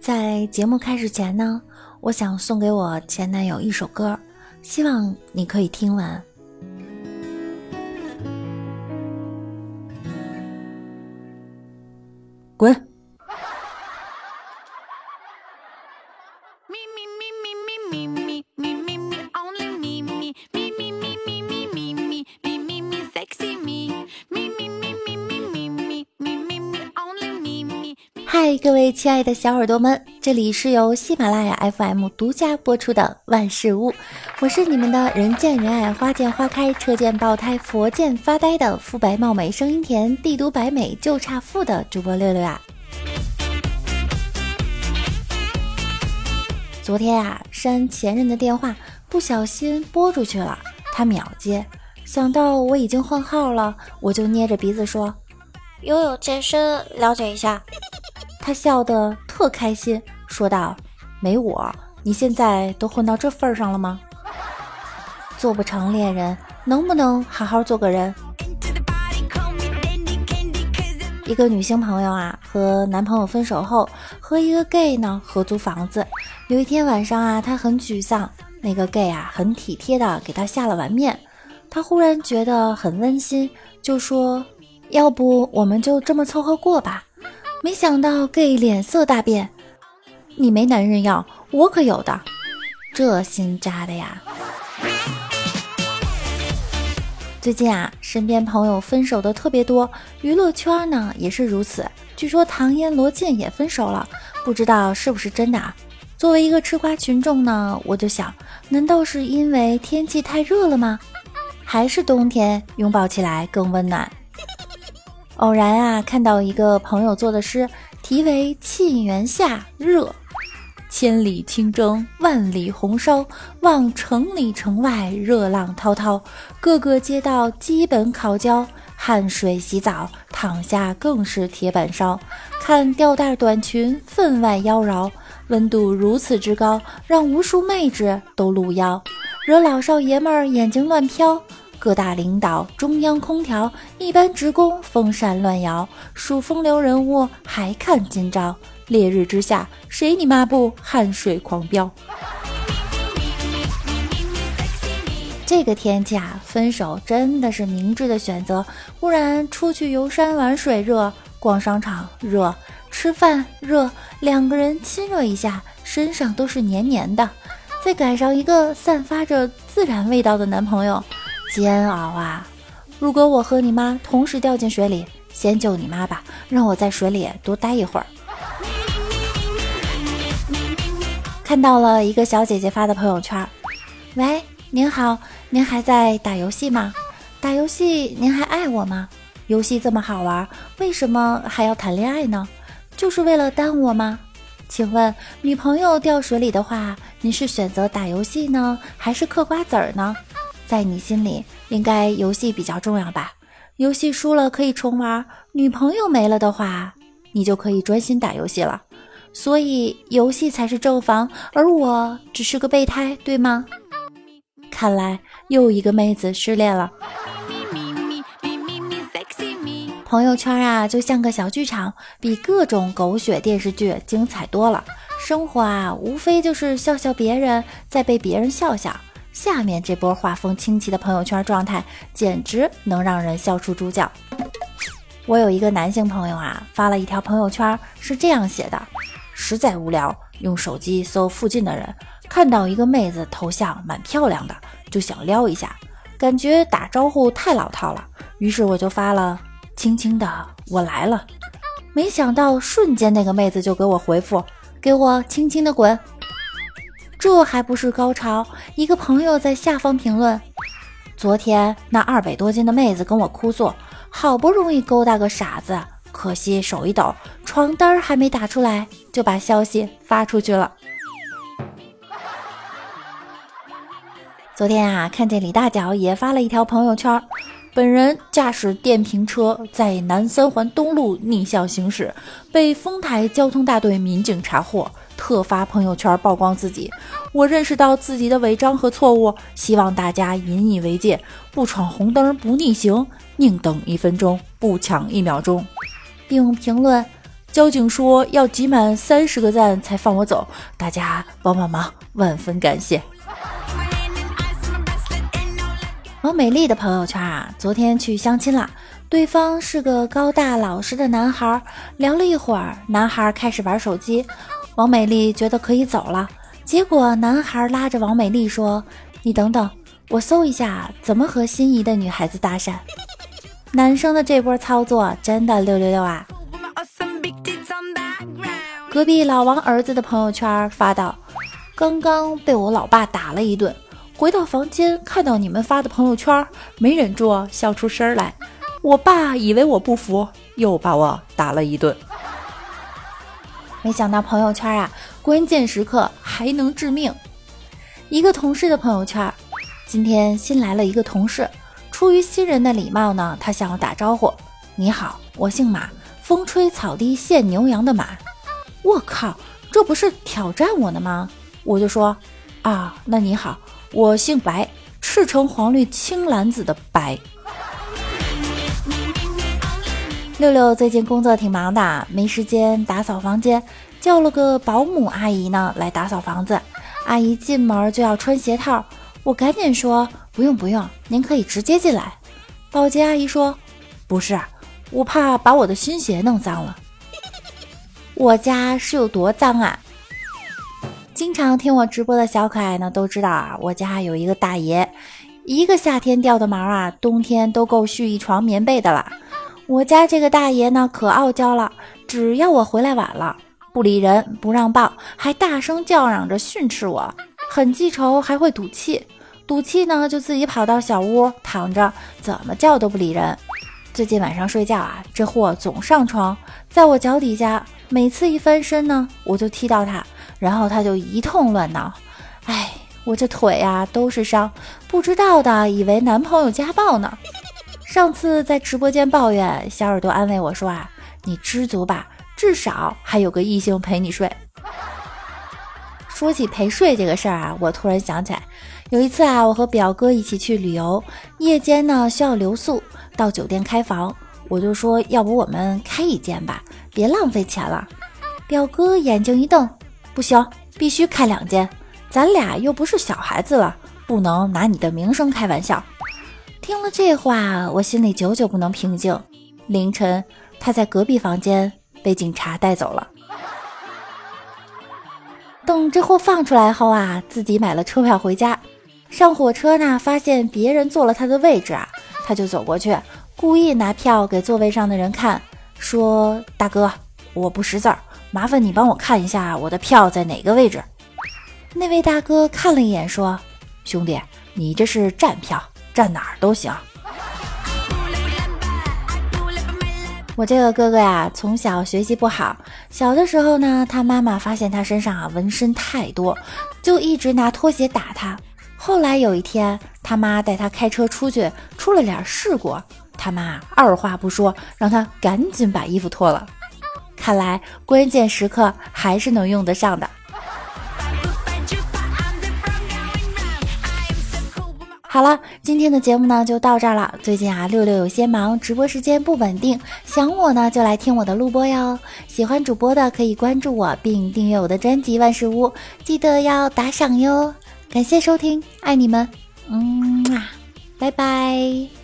在节目开始前呢，我想送给我前男友一首歌，希望你可以听完。滚！嗨，各位亲爱的小耳朵们，这里是由喜马拉雅 FM 独家播出的万事屋，我是你们的人见人爱、花见花开、车见爆胎、佛见发呆的肤白貌美、声音甜、帝都白美就差富的主播六六啊。昨天啊，删前任的电话不小心拨出去了，他秒接，想到我已经换号了，我就捏着鼻子说：“游泳健身，了解一下。”他笑得特开心，说道：“没我，你现在都混到这份上了吗？做不成恋人，能不能好好做个人？”一个女性朋友啊，和男朋友分手后，和一个 gay 呢合租房子。有一天晚上啊，她很沮丧，那个 gay 啊很体贴的给她下了碗面，她忽然觉得很温馨，就说：“要不我们就这么凑合过吧。”没想到 gay 脸色大变，你没男人要，我可有的，这心扎的呀！最近啊，身边朋友分手的特别多，娱乐圈呢也是如此。据说唐嫣、罗晋也分手了，不知道是不是真的啊？作为一个吃瓜群众呢，我就想，难道是因为天气太热了吗？还是冬天拥抱起来更温暖？偶然啊，看到一个朋友做的诗，题为《沁园夏热》，千里清蒸，万里红烧，望城里城外热浪滔滔，各个街道基本烤焦，汗水洗澡，躺下更是铁板烧。看吊带短裙，分外妖娆，温度如此之高，让无数妹纸都露腰，惹老少爷们儿眼睛乱飘。各大领导，中央空调，一般职工风扇乱摇，数风流人物还看今朝。烈日之下，谁你妈不汗水狂飙？这个天气啊，分手真的是明智的选择。不然出去游山玩水热，逛商场热，吃饭热，两个人亲热一下，身上都是黏黏的。再赶上一个散发着自然味道的男朋友。煎熬啊！如果我和你妈同时掉进水里，先救你妈吧，让我在水里多待一会儿。看到了一个小姐姐发的朋友圈，喂，您好，您还在打游戏吗？打游戏您还爱我吗？游戏这么好玩，为什么还要谈恋爱呢？就是为了耽误我吗？请问女朋友掉水里的话，你是选择打游戏呢，还是嗑瓜子儿呢？在你心里，应该游戏比较重要吧？游戏输了可以重玩，女朋友没了的话，你就可以专心打游戏了。所以游戏才是正房，而我只是个备胎，对吗？看来又一个妹子失恋了。朋友圈啊，就像个小剧场，比各种狗血电视剧精彩多了。生活啊，无非就是笑笑别人，再被别人笑笑。下面这波画风清奇的朋友圈状态，简直能让人笑出猪叫。我有一个男性朋友啊，发了一条朋友圈，是这样写的：实在无聊，用手机搜附近的人，看到一个妹子头像蛮漂亮的，就想撩一下，感觉打招呼太老套了，于是我就发了“轻轻的我来了”，没想到瞬间那个妹子就给我回复：“给我轻轻的滚。”这还不是高潮！一个朋友在下方评论：昨天那二百多斤的妹子跟我哭诉，好不容易勾搭个傻子，可惜手一抖，床单还没打出来，就把消息发出去了。昨天啊，看见李大脚也发了一条朋友圈：本人驾驶电瓶车在南三环东路逆向行驶，被丰台交通大队民警查获。特发朋友圈曝光自己，我认识到自己的违章和错误，希望大家引以为戒，不闯红灯，不逆行，宁等一分钟，不抢一秒钟，并评论：交警说要集满三十个赞才放我走，大家帮帮忙，万分感谢。王美丽的朋友圈啊，昨天去相亲了，对方是个高大老实的男孩，聊了一会儿，男孩开始玩手机，王美丽觉得可以走了，结果男孩拉着王美丽说：“你等等，我搜一下怎么和心仪的女孩子搭讪。”男生的这波操作真的六六六啊！隔壁老王儿子的朋友圈发道：“刚刚被我老爸打了一顿，回到房间看到你们发的朋友圈，没忍住笑出声来。我爸以为我不服，又把我打了一顿。没想到朋友圈啊，关键时刻还能致命。一个同事的朋友圈，今天新来了一个同事。”出于新人的礼貌呢，他向我打招呼：“你好，我姓马，风吹草低见牛羊的马。”我靠，这不是挑战我呢吗？我就说：“啊，那你好，我姓白，赤橙黄绿青蓝紫的白。”六六最近工作挺忙的，没时间打扫房间，叫了个保姆阿姨呢来打扫房子。阿姨进门就要穿鞋套。我赶紧说不用不用，您可以直接进来。保洁阿姨说：“不是，我怕把我的新鞋弄脏了。”我家是有多脏啊？经常听我直播的小可爱呢都知道啊，我家有一个大爷，一个夏天掉的毛啊，冬天都够续一床棉被的了。我家这个大爷呢可傲娇了，只要我回来晚了，不理人，不让抱，还大声叫嚷着训斥我。很记仇，还会赌气，赌气呢就自己跑到小屋躺着，怎么叫都不理人。最近晚上睡觉啊，这货总上床，在我脚底下，每次一翻身呢，我就踢到他，然后他就一通乱闹。哎，我这腿呀都是伤，不知道的以为男朋友家暴呢。上次在直播间抱怨，小耳朵安慰我说啊，你知足吧，至少还有个异性陪你睡。说起陪睡这个事儿啊，我突然想起来，有一次啊，我和表哥一起去旅游，夜间呢需要留宿，到酒店开房，我就说要不我们开一间吧，别浪费钱了。表哥眼睛一瞪，不行，必须开两间，咱俩又不是小孩子了，不能拿你的名声开玩笑。听了这话，我心里久久不能平静。凌晨，他在隔壁房间被警察带走了。等这货放出来后啊，自己买了车票回家。上火车呢，发现别人坐了他的位置啊，他就走过去，故意拿票给座位上的人看，说：“大哥，我不识字儿，麻烦你帮我看一下我的票在哪个位置。”那位大哥看了一眼，说：“兄弟，你这是站票，站哪儿都行。”我这个哥哥呀，从小学习不好。小的时候呢，他妈妈发现他身上啊纹身太多，就一直拿拖鞋打他。后来有一天，他妈带他开车出去，出了点事故，他妈二话不说，让他赶紧把衣服脱了。看来关键时刻还是能用得上的。好了，今天的节目呢就到这儿了。最近啊，六六有些忙，直播时间不稳定，想我呢就来听我的录播哟。喜欢主播的可以关注我，并订阅我的专辑万事屋，记得要打赏哟。感谢收听，爱你们，嗯，拜拜。